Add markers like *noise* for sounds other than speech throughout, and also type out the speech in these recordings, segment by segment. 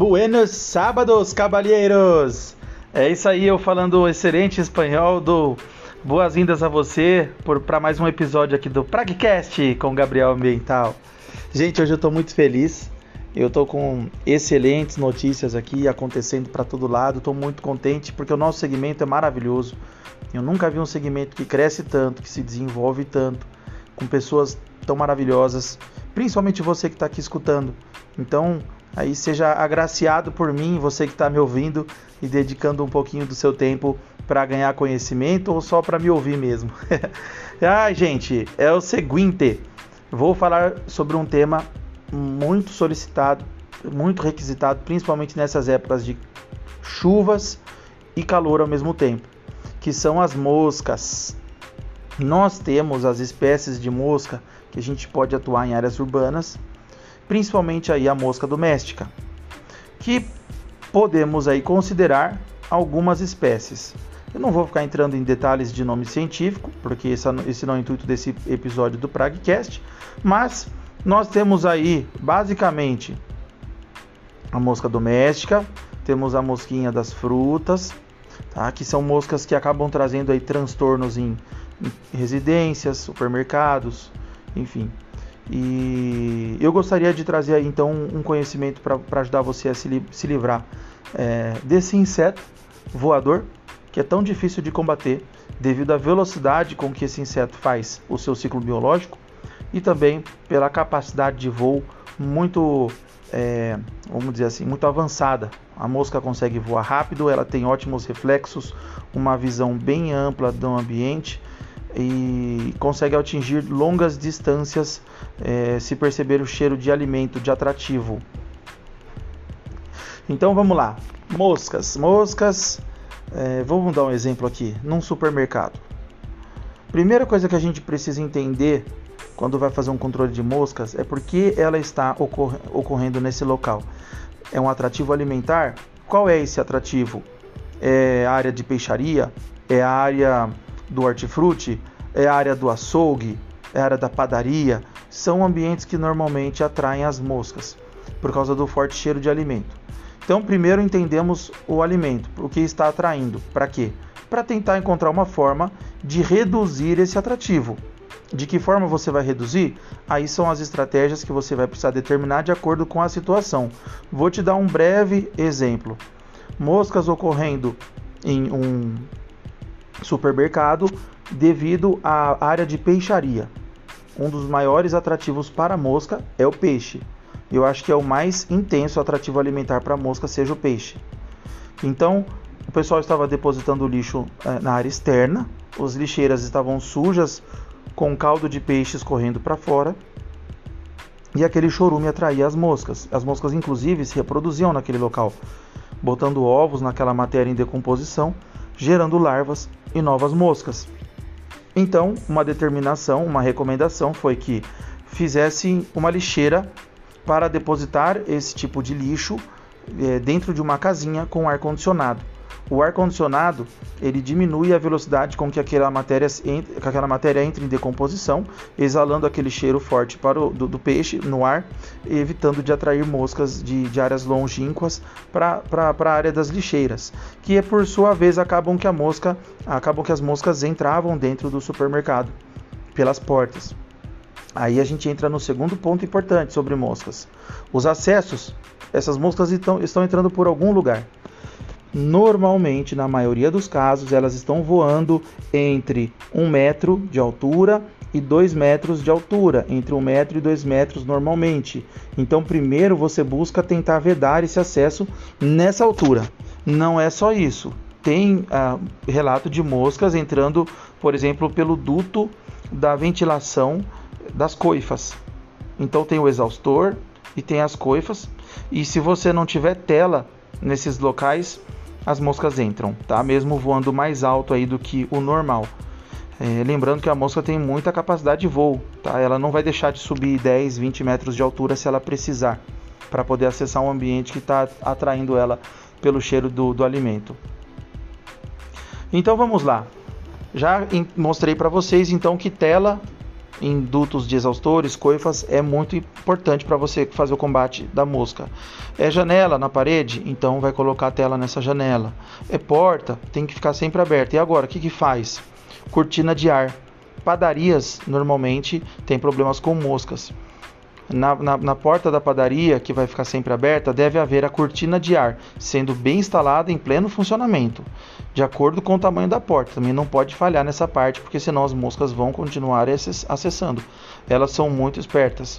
Buenos sábados, cabalheiros! É isso aí, eu falando excelente espanhol do Boas-vindas a você para mais um episódio aqui do Pragcast com Gabriel Ambiental. Gente, hoje eu estou muito feliz. Eu estou com excelentes notícias aqui acontecendo para todo lado. Estou muito contente porque o nosso segmento é maravilhoso. Eu nunca vi um segmento que cresce tanto, que se desenvolve tanto, com pessoas tão maravilhosas, principalmente você que está aqui escutando. Então, aí seja agraciado por mim, você que está me ouvindo e dedicando um pouquinho do seu tempo para ganhar conhecimento ou só para me ouvir mesmo. *laughs* Ai, gente, é o seguinte. Vou falar sobre um tema muito solicitado, muito requisitado, principalmente nessas épocas de chuvas e calor ao mesmo tempo, que são as moscas. Nós temos as espécies de mosca que a gente pode atuar em áreas urbanas, principalmente aí a mosca doméstica, que podemos aí considerar algumas espécies. Eu não vou ficar entrando em detalhes de nome científico, porque esse, não é o intuito desse episódio do Pragcast, mas nós temos aí basicamente a mosca doméstica, temos a mosquinha das frutas, tá? que são moscas que acabam trazendo aí transtornos em, em residências, supermercados, enfim. E eu gostaria de trazer então um conhecimento para ajudar você a se, li se livrar é, desse inseto voador que é tão difícil de combater devido à velocidade com que esse inseto faz o seu ciclo biológico e também pela capacidade de voo muito, é, vamos dizer assim, muito avançada. A mosca consegue voar rápido, ela tem ótimos reflexos, uma visão bem ampla do ambiente e consegue atingir longas distâncias é, se perceber o cheiro de alimento de atrativo. Então vamos lá, moscas, moscas é, vamos dar um exemplo aqui, num supermercado. Primeira coisa que a gente precisa entender quando vai fazer um controle de moscas é porque ela está ocor ocorrendo nesse local. É um atrativo alimentar? Qual é esse atrativo? É área de peixaria? É área do hortifruti? É a área do açougue? É a área da padaria? São ambientes que normalmente atraem as moscas por causa do forte cheiro de alimento. Então, primeiro entendemos o alimento, o que está atraindo. Para quê? Para tentar encontrar uma forma de reduzir esse atrativo. De que forma você vai reduzir? Aí são as estratégias que você vai precisar determinar de acordo com a situação. Vou te dar um breve exemplo. Moscas ocorrendo em um supermercado devido à área de peixaria. Um dos maiores atrativos para a mosca é o peixe eu acho que é o mais intenso atrativo alimentar para a mosca seja o peixe. Então, o pessoal estava depositando lixo é, na área externa, as lixeiras estavam sujas com caldo de peixe escorrendo para fora e aquele chorume atraía as moscas. As moscas, inclusive, se reproduziam naquele local, botando ovos naquela matéria em decomposição, gerando larvas e novas moscas. Então, uma determinação, uma recomendação foi que fizessem uma lixeira para depositar esse tipo de lixo é, dentro de uma casinha com ar condicionado. O ar condicionado ele diminui a velocidade com que aquela matéria, que aquela matéria entra em decomposição, exalando aquele cheiro forte para o, do, do peixe no ar, evitando de atrair moscas de, de áreas longínquas para a área das lixeiras, que é, por sua vez acabam que a mosca, acabam que as moscas entravam dentro do supermercado pelas portas. Aí a gente entra no segundo ponto importante sobre moscas. Os acessos, essas moscas estão, estão entrando por algum lugar. Normalmente, na maioria dos casos, elas estão voando entre um metro de altura e dois metros de altura, entre um metro e dois metros normalmente. Então, primeiro você busca tentar vedar esse acesso nessa altura. Não é só isso. Tem ah, relato de moscas entrando, por exemplo, pelo duto da ventilação das coifas. Então tem o exaustor e tem as coifas. E se você não tiver tela nesses locais, as moscas entram, tá? Mesmo voando mais alto aí do que o normal. É, lembrando que a mosca tem muita capacidade de voo, tá? Ela não vai deixar de subir 10, 20 metros de altura se ela precisar, para poder acessar um ambiente que está atraindo ela pelo cheiro do, do alimento. Então vamos lá. Já mostrei para vocês então que tela em dutos de exaustores, coifas, é muito importante para você fazer o combate da mosca. É janela na parede, então vai colocar a tela nessa janela. É porta, tem que ficar sempre aberta. E agora, o que, que faz? Cortina de ar. Padarias normalmente tem problemas com moscas. Na, na, na, porta da padaria, que vai ficar sempre aberta, deve haver a cortina de ar, sendo bem instalada em pleno funcionamento, de acordo com o tamanho da porta. Também não pode falhar nessa parte, porque senão as moscas vão continuar acessando. Elas são muito espertas.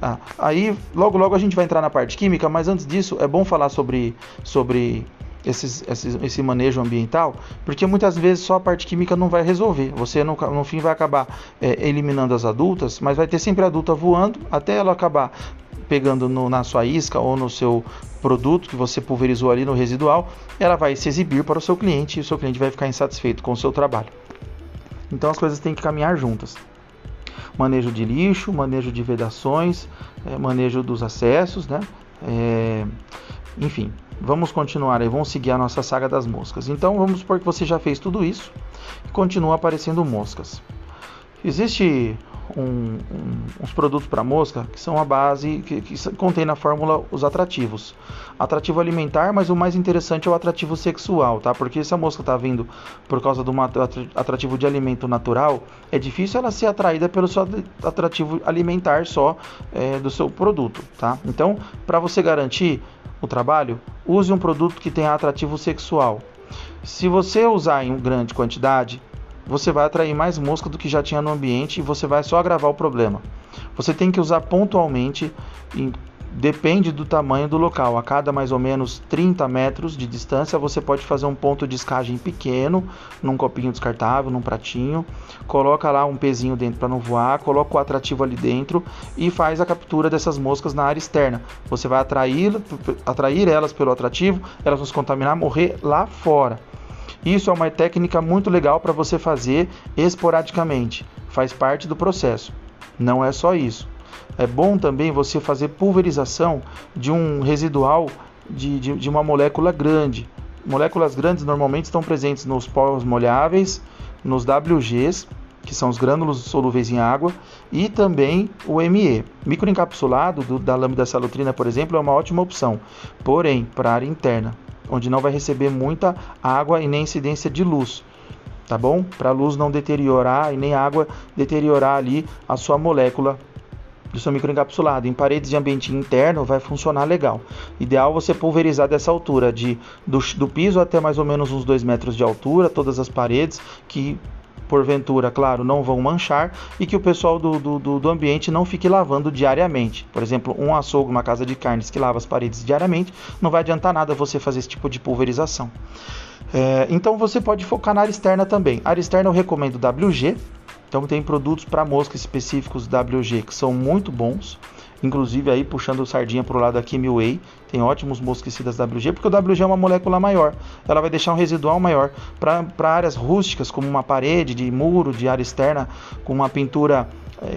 Ah, aí, logo logo a gente vai entrar na parte química, mas antes disso é bom falar sobre, sobre esses, esses, esse manejo ambiental, porque muitas vezes só a parte química não vai resolver. Você no, no fim vai acabar é, eliminando as adultas, mas vai ter sempre adulta voando até ela acabar pegando no, na sua isca ou no seu produto que você pulverizou ali no residual, ela vai se exibir para o seu cliente e o seu cliente vai ficar insatisfeito com o seu trabalho. Então as coisas têm que caminhar juntas. Manejo de lixo, manejo de vedações, é, manejo dos acessos, né? É, enfim, vamos continuar aí, vamos seguir a nossa saga das moscas. Então vamos supor que você já fez tudo isso e continua aparecendo moscas. Existe um, um, uns produtos para mosca que são a base que, que contém na fórmula os atrativos. Atrativo alimentar, mas o mais interessante é o atrativo sexual, tá? Porque se a mosca está vindo por causa de um atrativo de alimento natural, é difícil ela ser atraída pelo seu atrativo alimentar só é, do seu produto, tá? Então, para você garantir o trabalho, use um produto que tenha atrativo sexual. Se você usar em grande quantidade, você vai atrair mais mosca do que já tinha no ambiente e você vai só agravar o problema. Você tem que usar pontualmente Depende do tamanho do local. A cada mais ou menos 30 metros de distância, você pode fazer um ponto de escagem pequeno, num copinho descartável, num pratinho. Coloca lá um pezinho dentro para não voar, coloca o atrativo ali dentro e faz a captura dessas moscas na área externa. Você vai atrair, atrair elas pelo atrativo, elas vão se contaminar, morrer lá fora. Isso é uma técnica muito legal para você fazer esporadicamente. Faz parte do processo. Não é só isso. É bom também você fazer pulverização de um residual de, de, de uma molécula grande. Moléculas grandes normalmente estão presentes nos poros molháveis, nos WGs, que são os grânulos solúveis em água, e também o ME. Microencapsulado do, da lâmina salutrina, por exemplo, é uma ótima opção, porém, para área interna, onde não vai receber muita água e nem incidência de luz, tá bom? Para a luz não deteriorar e nem a água deteriorar ali a sua molécula do seu microencapsulado em paredes de ambiente interno vai funcionar legal. Ideal você pulverizar dessa altura, de, do, do piso até mais ou menos uns 2 metros de altura, todas as paredes, que porventura, claro, não vão manchar e que o pessoal do, do, do, ambiente não fique lavando diariamente. Por exemplo, um açougue, uma casa de carnes que lava as paredes diariamente, não vai adiantar nada você fazer esse tipo de pulverização. É, então você pode focar na área externa também. A área externa eu recomendo WG, então tem produtos para mosca específicos WG que são muito bons. Inclusive aí puxando sardinha para o lado da Kimway, tem ótimos mosquicidas WG, porque o WG é uma molécula maior. Ela vai deixar um residual maior para áreas rústicas, como uma parede de muro, de área externa, com uma pintura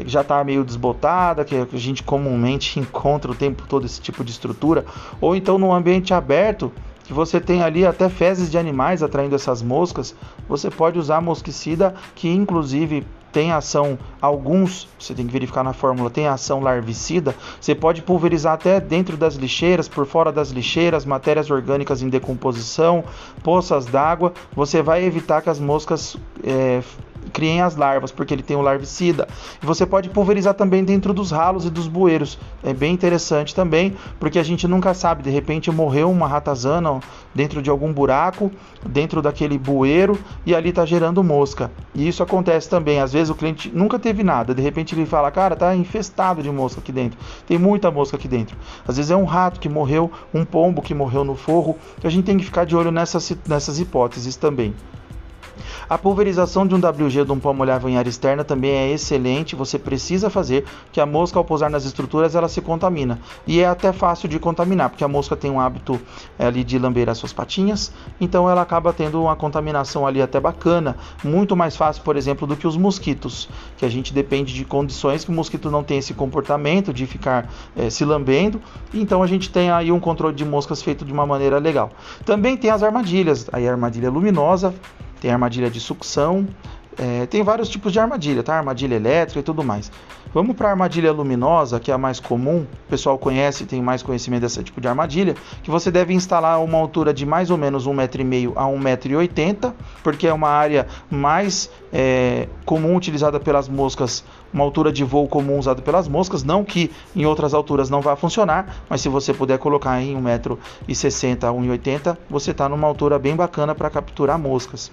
que já está meio desbotada, que a gente comumente *laughs* encontra o tempo todo esse tipo de estrutura, ou então num ambiente aberto, que você tem ali até fezes de animais atraindo essas moscas, você pode usar mosquicida que inclusive tem ação, alguns, você tem que verificar na fórmula, tem ação larvicida, você pode pulverizar até dentro das lixeiras, por fora das lixeiras, matérias orgânicas em decomposição, poças d'água, você vai evitar que as moscas é, criem as larvas, porque ele tem o larvicida. Você pode pulverizar também dentro dos ralos e dos bueiros. É bem interessante também, porque a gente nunca sabe, de repente morreu uma ratazana dentro de algum buraco, dentro daquele bueiro, e ali está gerando mosca. E isso acontece também. Às vezes o cliente nunca teve nada, de repente ele fala, cara, tá infestado de mosca aqui dentro. Tem muita mosca aqui dentro. Às vezes é um rato que morreu, um pombo que morreu no forro. A gente tem que ficar de olho nessas, nessas hipóteses também. A pulverização de um WG de um pó molhável em área externa também é excelente, você precisa fazer, que a mosca ao pousar nas estruturas ela se contamina. E é até fácil de contaminar, porque a mosca tem um hábito é, ali de lamber as suas patinhas, então ela acaba tendo uma contaminação ali até bacana, muito mais fácil, por exemplo, do que os mosquitos, que a gente depende de condições que o mosquito não tem esse comportamento de ficar é, se lambendo, então a gente tem aí um controle de moscas feito de uma maneira legal. Também tem as armadilhas, aí a armadilha luminosa, tem armadilha de sucção, É, tem vários tipos de armadilha, tá? Armadilha elétrica e tudo mais. Vamos para a armadilha luminosa, que é a mais comum, o pessoal conhece, tem mais conhecimento desse tipo de armadilha, que você deve instalar uma altura de mais ou menos 1,5m a 1,80m, porque é uma área mais é, comum utilizada pelas moscas, uma altura de voo comum usada pelas moscas, não que em outras alturas não vá funcionar, mas se você puder colocar em 1,60m a 1,80m, você está numa altura bem bacana para capturar moscas.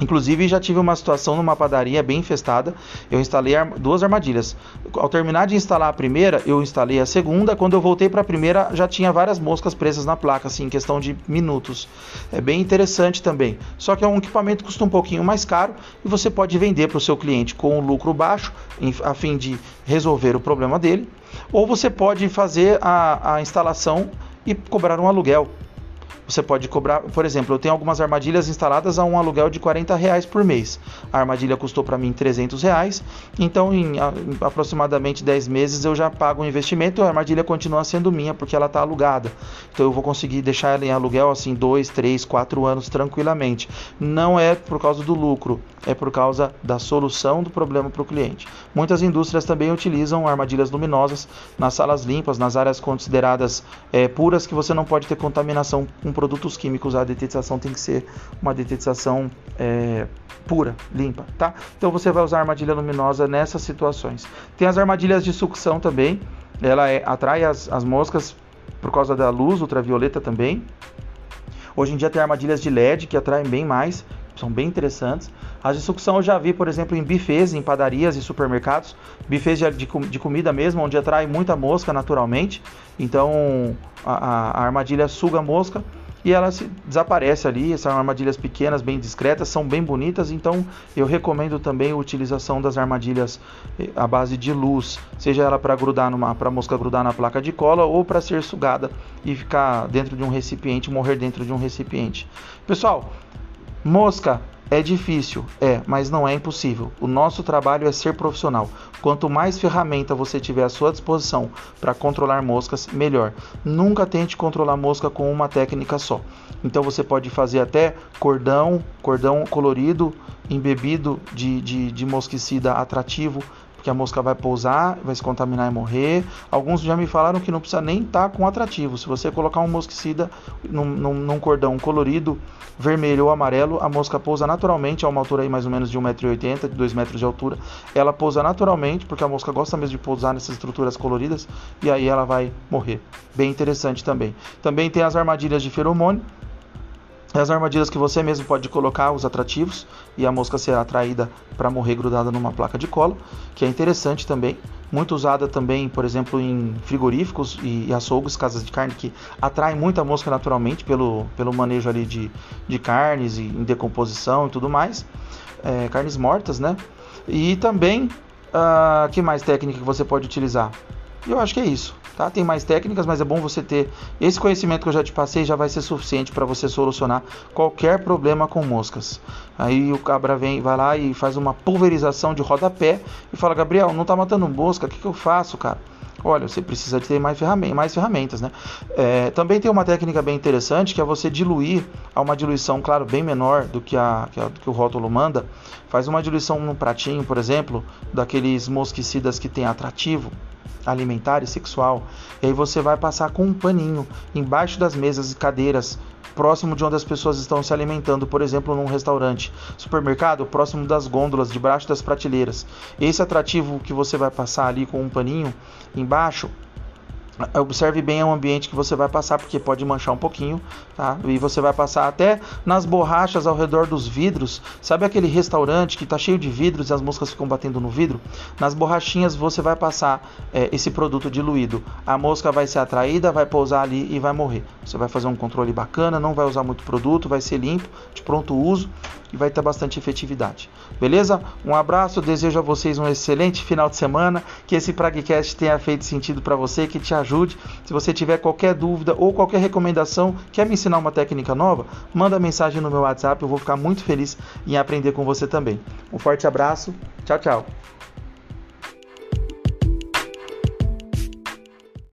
Inclusive já tive uma situação numa padaria bem infestada. Eu instalei duas armadilhas. Ao terminar de instalar a primeira, eu instalei a segunda. Quando eu voltei para a primeira, já tinha várias moscas presas na placa, assim, em questão de minutos. É bem interessante também. Só que é um equipamento que custa um pouquinho mais caro e você pode vender para o seu cliente com um lucro baixo, a fim de resolver o problema dele. Ou você pode fazer a, a instalação e cobrar um aluguel. Você pode cobrar, por exemplo, eu tenho algumas armadilhas instaladas a um aluguel de 40 reais por mês. A armadilha custou para mim 300 reais, então em, aproximadamente 10 meses eu já pago o investimento. A armadilha continua sendo minha porque ela está alugada. Então eu vou conseguir deixar ela em aluguel assim 2, 3, 4 anos tranquilamente. Não é por causa do lucro, é por causa da solução do problema para o cliente. Muitas indústrias também utilizam armadilhas luminosas nas salas limpas, nas áreas consideradas é, puras que você não pode ter contaminação com produtos químicos, a detetização tem que ser uma detetização é, pura, limpa, tá? Então você vai usar armadilha luminosa nessas situações. Tem as armadilhas de sucção também, ela é, atrai as, as moscas por causa da luz ultravioleta também. Hoje em dia tem armadilhas de LED que atraem bem mais, são bem interessantes. As de sucção eu já vi, por exemplo, em bufês, em padarias e supermercados, bufês de, de, de comida mesmo, onde atrai muita mosca naturalmente. Então a, a, a armadilha suga a mosca e ela se desaparece ali. São armadilhas pequenas, bem discretas, são bem bonitas. Então eu recomendo também a utilização das armadilhas eh, à base de luz, seja ela para grudar numa, para mosca grudar na placa de cola ou para ser sugada e ficar dentro de um recipiente, morrer dentro de um recipiente. Pessoal, mosca é difícil, é, mas não é impossível. O nosso trabalho é ser profissional. Quanto mais ferramenta você tiver à sua disposição para controlar moscas, melhor. Nunca tente controlar mosca com uma técnica só. Então você pode fazer até cordão, cordão colorido, embebido de, de, de mosquicida atrativo porque a mosca vai pousar, vai se contaminar e morrer. Alguns já me falaram que não precisa nem estar tá com atrativo. Se você colocar um mosquicida num, num, num, cordão colorido, vermelho ou amarelo, a mosca pousa naturalmente a uma altura aí mais ou menos de 1,80m, de 2 metros de altura. Ela pousa naturalmente, porque a mosca gosta mesmo de pousar nessas estruturas coloridas, e aí ela vai morrer. Bem interessante também. Também tem as armadilhas de feromônio as armadilhas que você mesmo pode colocar os atrativos e a mosca ser atraída para morrer grudada numa placa de cola, que é interessante também. Muito usada também, por exemplo, em frigoríficos e açougues, casas de carne, que atraem muita mosca naturalmente pelo, pelo manejo ali de, de carnes e em decomposição e tudo mais. É, carnes mortas, né? E também, uh, que mais técnica que você pode utilizar? Eu acho que é isso. Tá? Tem mais técnicas, mas é bom você ter esse conhecimento que eu já te passei, já vai ser suficiente para você solucionar qualquer problema com moscas. Aí o cabra vem, vai lá e faz uma pulverização de rodapé e fala: Gabriel, não está matando mosca, o que, que eu faço, cara? Olha, você precisa ter mais, ferramentas, mais ferramentas né? É, também tem uma técnica bem interessante que é você diluir a uma diluição, claro, bem menor do que, a, que, a, que o rótulo manda. Faz uma diluição num pratinho, por exemplo, daqueles mosquicidas que tem atrativo alimentar e sexual. E aí você vai passar com um paninho embaixo das mesas e cadeiras, próximo de onde as pessoas estão se alimentando, por exemplo, num restaurante, supermercado, próximo das gôndolas, debaixo das prateleiras. Esse atrativo que você vai passar ali com um paninho embaixo Observe bem o ambiente que você vai passar, porque pode manchar um pouquinho, tá? E você vai passar até nas borrachas ao redor dos vidros. Sabe aquele restaurante que está cheio de vidros e as moscas ficam batendo no vidro? Nas borrachinhas você vai passar é, esse produto diluído. A mosca vai ser atraída, vai pousar ali e vai morrer. Você vai fazer um controle bacana, não vai usar muito produto, vai ser limpo, de pronto uso e vai ter bastante efetividade. Beleza? Um abraço, desejo a vocês um excelente final de semana, que esse Pragcast tenha feito sentido para você, que te ajude. Se você tiver qualquer dúvida ou qualquer recomendação, quer me ensinar uma técnica nova, manda mensagem no meu WhatsApp, eu vou ficar muito feliz em aprender com você também. Um forte abraço, tchau, tchau.